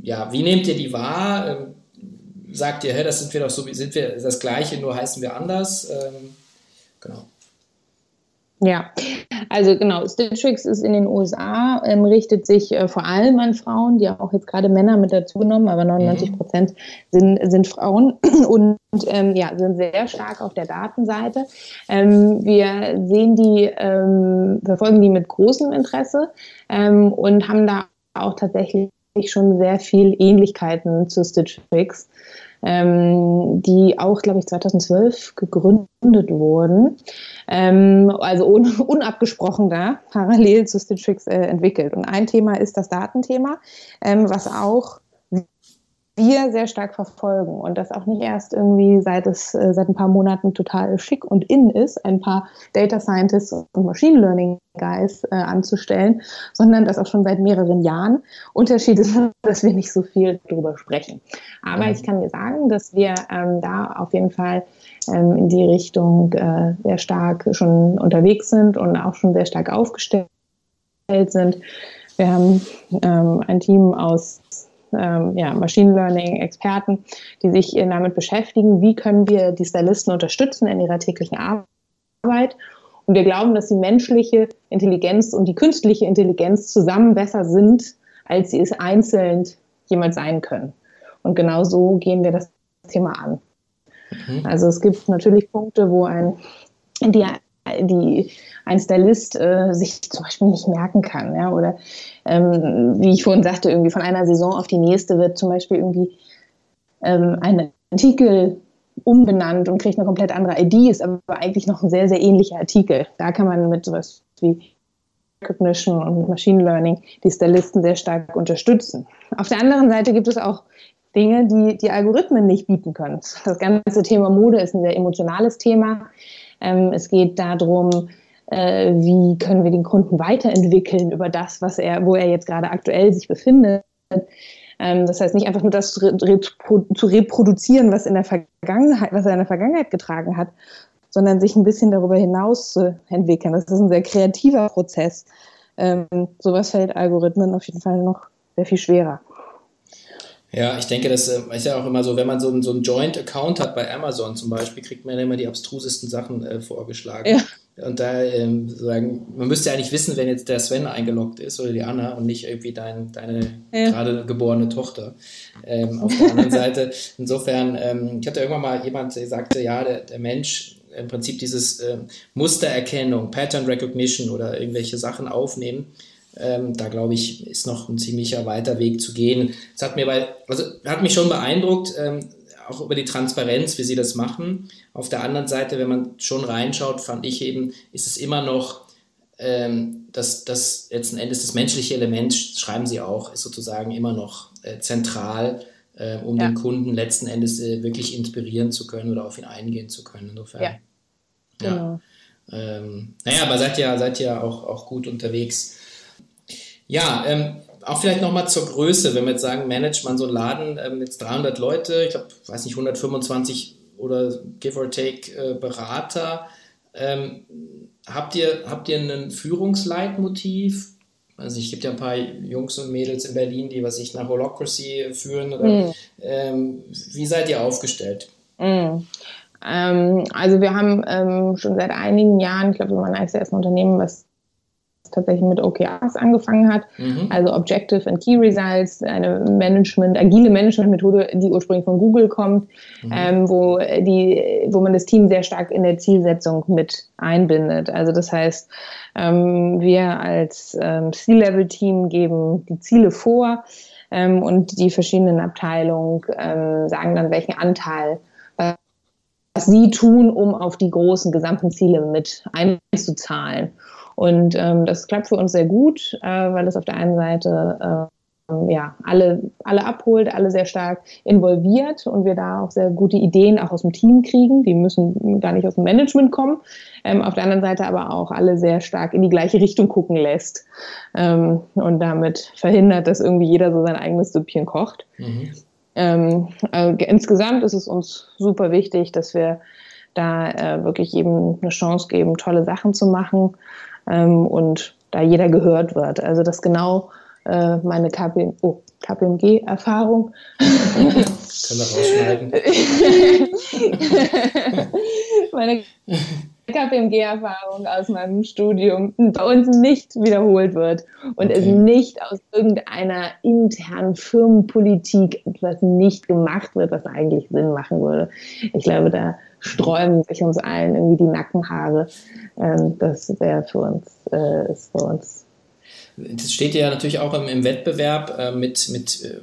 ja, wie nehmt ihr die wahr? Ähm, sagt ihr, hey, das sind wir doch so, sind wir das Gleiche, nur heißen wir anders? Ähm, genau. Ja, also genau, Stitchfix ist in den USA, ähm, richtet sich äh, vor allem an Frauen, die auch jetzt gerade Männer mit dazu genommen, aber 99 mhm. Prozent sind, sind Frauen und ähm, ja, sind sehr stark auf der Datenseite. Ähm, wir sehen die, ähm, verfolgen die mit großem Interesse ähm, und haben da auch tatsächlich schon sehr viel Ähnlichkeiten zu Stitch Fix. Ähm, die auch, glaube ich, 2012 gegründet wurden, ähm, also un unabgesprochen da parallel zu Stitch Fix äh, entwickelt. Und ein Thema ist das Datenthema, ähm, was auch wir sehr stark verfolgen und das auch nicht erst irgendwie seit es äh, seit ein paar Monaten total schick und in ist, ein paar Data Scientists und Machine Learning Guys äh, anzustellen, sondern das auch schon seit mehreren Jahren. Unterschied ist, dass wir nicht so viel darüber sprechen. Aber ich kann dir sagen, dass wir ähm, da auf jeden Fall ähm, in die Richtung äh, sehr stark schon unterwegs sind und auch schon sehr stark aufgestellt sind. Wir haben ähm, ein Team aus ähm, ja, Machine Learning-Experten, die sich damit beschäftigen, wie können wir die Stylisten unterstützen in ihrer täglichen Arbeit. Und wir glauben, dass die menschliche Intelligenz und die künstliche Intelligenz zusammen besser sind, als sie es einzeln jemals sein können. Und genau so gehen wir das Thema an. Mhm. Also es gibt natürlich Punkte, wo ein, die, die ein Stylist äh, sich zum Beispiel nicht merken kann. Ja? Oder ähm, wie ich vorhin sagte, irgendwie von einer Saison auf die nächste wird zum Beispiel irgendwie ähm, ein Artikel umbenannt und kriegt eine komplett andere ID, ist aber eigentlich noch ein sehr, sehr ähnlicher Artikel. Da kann man mit sowas wie Recognition und Machine Learning die Stylisten sehr stark unterstützen. Auf der anderen Seite gibt es auch Dinge, die die Algorithmen nicht bieten können. Das ganze Thema Mode ist ein sehr emotionales Thema. Ähm, es geht darum, äh, wie können wir den Kunden weiterentwickeln über das, was er, wo er jetzt gerade aktuell sich befindet. Ähm, das heißt nicht einfach nur das zu, repro zu, reproduzieren, was in der Vergangenheit, was er in der Vergangenheit getragen hat, sondern sich ein bisschen darüber hinaus zu entwickeln. Das ist ein sehr kreativer Prozess. Ähm, sowas fällt Algorithmen auf jeden Fall noch sehr viel schwerer. Ja, ich denke, das äh, ist ja auch immer so, wenn man so, einen, so einen Joint-Account hat bei Amazon zum Beispiel, kriegt man ja immer die abstrusesten Sachen äh, vorgeschlagen. Ja. Und da ähm, sagen, man müsste ja eigentlich wissen, wenn jetzt der Sven eingeloggt ist oder die Anna und nicht irgendwie dein, deine ja. gerade geborene Tochter. Ähm, auf der anderen Seite, insofern, ähm, ich hatte irgendwann mal jemand, der sagte, ja, der, der Mensch im Prinzip dieses ähm, Mustererkennung, Pattern Recognition oder irgendwelche Sachen aufnehmen, ähm, da glaube ich, ist noch ein ziemlicher weiter Weg zu gehen. Es hat mir bei, also hat mich schon beeindruckt, ähm, auch über die Transparenz, wie sie das machen. Auf der anderen Seite, wenn man schon reinschaut, fand ich eben, ist es immer noch ähm, dass das letzten Endes das menschliche Element, schreiben sie auch, ist sozusagen immer noch äh, zentral, äh, um ja. den Kunden letzten Endes äh, wirklich inspirieren zu können oder auf ihn eingehen zu können. Insofern. Ja. ja. Genau. Ähm, naja, aber seid ja, seid ja auch, auch gut unterwegs. Ja, ähm, auch vielleicht nochmal zur Größe, wenn wir jetzt sagen, managt man so einen Laden äh, mit 300 Leute, ich glaube, weiß nicht, 125 oder give or take äh, Berater. Ähm, habt, ihr, habt ihr ein Führungsleitmotiv? Also ich gibt ja ein paar Jungs und Mädels in Berlin, die was ich nach Holocracy führen. Oder, mhm. ähm, wie seid ihr aufgestellt? Mhm. Ähm, also wir haben ähm, schon seit einigen Jahren, ich glaube, wir waren eines der ersten Unternehmen, was tatsächlich mit OKRs angefangen hat, mhm. also Objective and Key Results, eine Management, agile Management-Methode, die ursprünglich von Google kommt, mhm. ähm, wo, die, wo man das Team sehr stark in der Zielsetzung mit einbindet. Also das heißt, ähm, wir als ähm, C-Level-Team geben die Ziele vor ähm, und die verschiedenen Abteilungen ähm, sagen dann, welchen Anteil was sie tun, um auf die großen gesamten Ziele mit einzuzahlen. Und ähm, das klappt für uns sehr gut, äh, weil es auf der einen Seite äh, ja, alle, alle abholt, alle sehr stark involviert und wir da auch sehr gute Ideen auch aus dem Team kriegen. Die müssen gar nicht aus dem Management kommen. Ähm, auf der anderen Seite aber auch alle sehr stark in die gleiche Richtung gucken lässt ähm, und damit verhindert, dass irgendwie jeder so sein eigenes Süppchen kocht. Mhm. Ähm, äh, insgesamt ist es uns super wichtig, dass wir da äh, wirklich eben eine Chance geben, tolle Sachen zu machen ähm, und da jeder gehört wird. Also das genau äh, meine KP, oh, KPMG-Erfahrung. Können wir rausschneiden. meine KPMG-Erfahrung aus meinem Studium bei uns nicht wiederholt wird und okay. es nicht aus irgendeiner internen Firmenpolitik etwas nicht gemacht wird, was eigentlich Sinn machen würde. Ich glaube, da sträuben sich uns allen irgendwie die Nackenhaare. Ähm, das wäre für uns, äh, ist für uns. Das steht ja natürlich auch im, im Wettbewerb äh, mit, mit äh,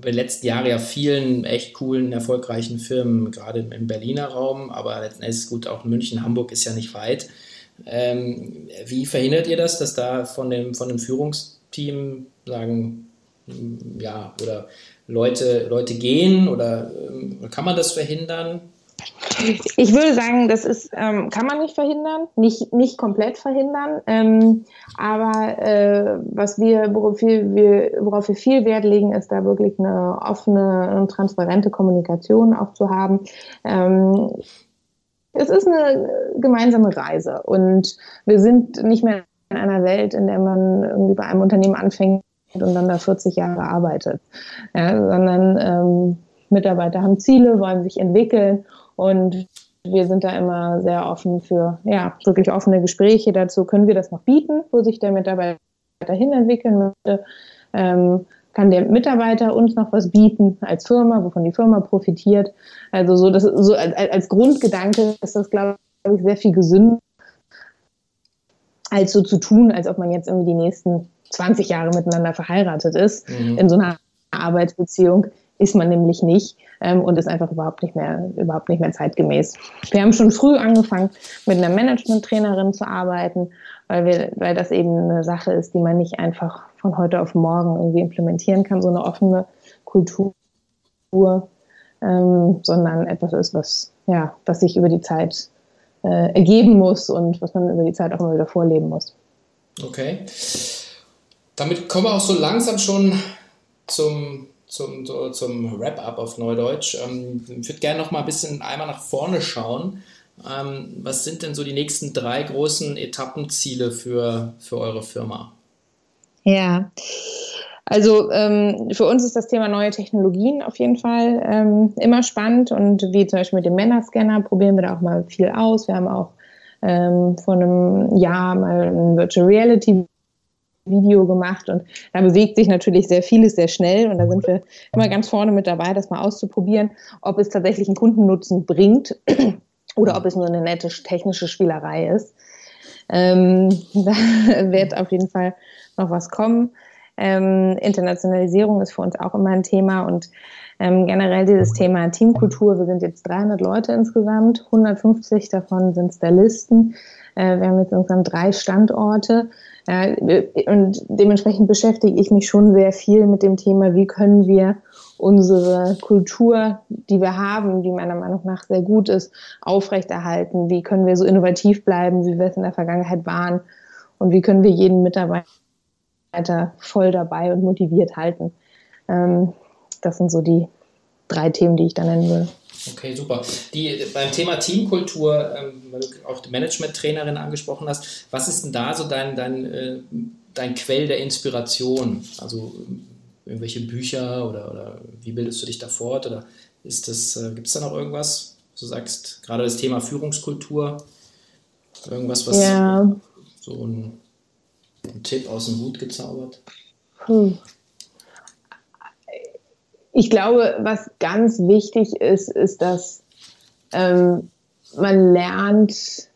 über die letzten Jahre ja vielen echt coolen, erfolgreichen Firmen, gerade im Berliner Raum, aber letztendlich ist gut, auch München, Hamburg ist ja nicht weit. Ähm, wie verhindert ihr das, dass da von dem, von dem Führungsteam sagen, ja, oder Leute, Leute gehen oder ähm, kann man das verhindern? Ich würde sagen, das ist, ähm, kann man nicht verhindern, nicht, nicht komplett verhindern. Ähm, aber äh, was wir, worauf wir, worauf wir viel Wert legen, ist da wirklich eine offene und transparente Kommunikation auch zu haben. Ähm, es ist eine gemeinsame Reise und wir sind nicht mehr in einer Welt, in der man irgendwie bei einem Unternehmen anfängt und dann da 40 Jahre arbeitet, ja, sondern ähm, Mitarbeiter haben Ziele, wollen sich entwickeln und wir sind da immer sehr offen für, ja, wirklich offene Gespräche dazu. Können wir das noch bieten, wo sich der Mitarbeiter hin entwickeln möchte? Ähm, kann der Mitarbeiter uns noch was bieten als Firma, wovon die Firma profitiert? Also so, das, so als, als Grundgedanke ist das, glaube ich, sehr viel gesünder, als so zu tun, als ob man jetzt irgendwie die nächsten 20 Jahre miteinander verheiratet ist mhm. in so einer Arbeitsbeziehung ist man nämlich nicht ähm, und ist einfach überhaupt nicht mehr überhaupt nicht mehr zeitgemäß. Wir haben schon früh angefangen mit einer Management-Trainerin zu arbeiten, weil wir weil das eben eine Sache ist, die man nicht einfach von heute auf morgen irgendwie implementieren kann, so eine offene Kultur, ähm, sondern etwas ist, was ja was sich über die Zeit äh, ergeben muss und was man über die Zeit auch immer wieder vorleben muss. Okay. Damit kommen wir auch so langsam schon zum zum, zum Wrap-up auf Neudeutsch. Ähm, ich würde gerne noch mal ein bisschen einmal nach vorne schauen. Ähm, was sind denn so die nächsten drei großen Etappenziele für, für eure Firma? Ja, also ähm, für uns ist das Thema neue Technologien auf jeden Fall ähm, immer spannend und wie zum Beispiel mit dem Männerscanner probieren wir da auch mal viel aus. Wir haben auch ähm, vor einem Jahr mal ein Virtual Reality Video gemacht und da bewegt sich natürlich sehr vieles sehr schnell und da sind wir immer ganz vorne mit dabei, das mal auszuprobieren, ob es tatsächlich einen Kundennutzen bringt oder ob es nur eine nette technische Spielerei ist. Ähm, da wird auf jeden Fall noch was kommen. Ähm, Internationalisierung ist für uns auch immer ein Thema und ähm, generell dieses Thema Teamkultur. Wir sind jetzt 300 Leute insgesamt, 150 davon sind Stylisten. Äh, wir haben jetzt insgesamt drei Standorte ja, und dementsprechend beschäftige ich mich schon sehr viel mit dem Thema, wie können wir unsere Kultur, die wir haben, die meiner Meinung nach sehr gut ist, aufrechterhalten? Wie können wir so innovativ bleiben, wie wir es in der Vergangenheit waren? Und wie können wir jeden Mitarbeiter voll dabei und motiviert halten? Ähm, das sind so die drei Themen, die ich da nennen will. Okay, super. Die, beim Thema Teamkultur, ähm, weil du auch die Management-Trainerin angesprochen hast, was ist denn da so dein, dein, äh, dein Quell der Inspiration? Also irgendwelche Bücher oder, oder wie bildest du dich da fort? Oder ist das, äh, gibt es da noch irgendwas? Du sagst gerade das Thema Führungskultur, irgendwas, was ja. so ein, ein Tipp aus dem Hut gezaubert? Hm. Ich glaube, was ganz wichtig ist, ist, dass ähm, man lernt,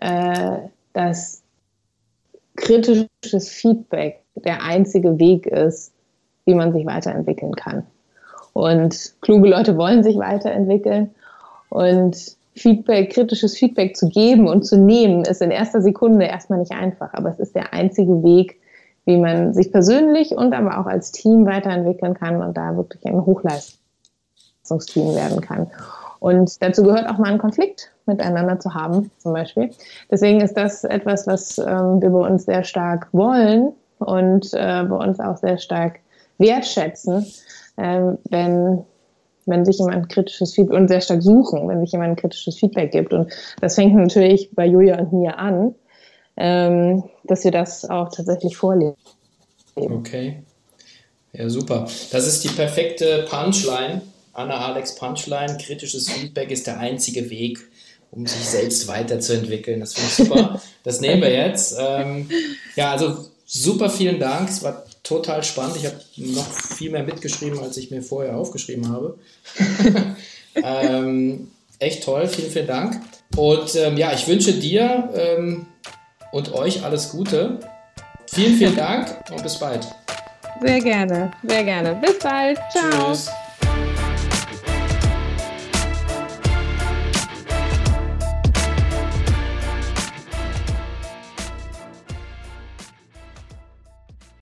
äh, dass kritisches Feedback der einzige Weg ist, wie man sich weiterentwickeln kann. Und kluge Leute wollen sich weiterentwickeln. Und Feedback, kritisches Feedback zu geben und zu nehmen, ist in erster Sekunde erstmal nicht einfach, aber es ist der einzige Weg, wie man sich persönlich und aber auch als Team weiterentwickeln kann und da wirklich ein Hochleistungsteam werden kann. Und dazu gehört auch mal ein Konflikt miteinander zu haben, zum Beispiel. Deswegen ist das etwas, was ähm, wir bei uns sehr stark wollen und äh, bei uns auch sehr stark wertschätzen, äh, wenn, wenn sich jemand kritisches Feedback und sehr stark suchen, wenn sich jemand kritisches Feedback gibt. Und das fängt natürlich bei Julia und mir an ähm, dass wir das auch tatsächlich vorleben. Okay. Ja, super. Das ist die perfekte Punchline. Anna Alex Punchline. Kritisches Feedback ist der einzige Weg, um sich selbst weiterzuentwickeln. Das finde ich super. Das nehmen wir jetzt. Ähm, ja, also super vielen Dank. Es war total spannend. Ich habe noch viel mehr mitgeschrieben, als ich mir vorher aufgeschrieben habe. ähm, echt toll. Vielen, vielen Dank. Und ähm, ja, ich wünsche dir ähm, und euch alles Gute. Vielen, vielen Dank und bis bald. Sehr gerne, sehr gerne. Bis bald. Ciao. Tschüss.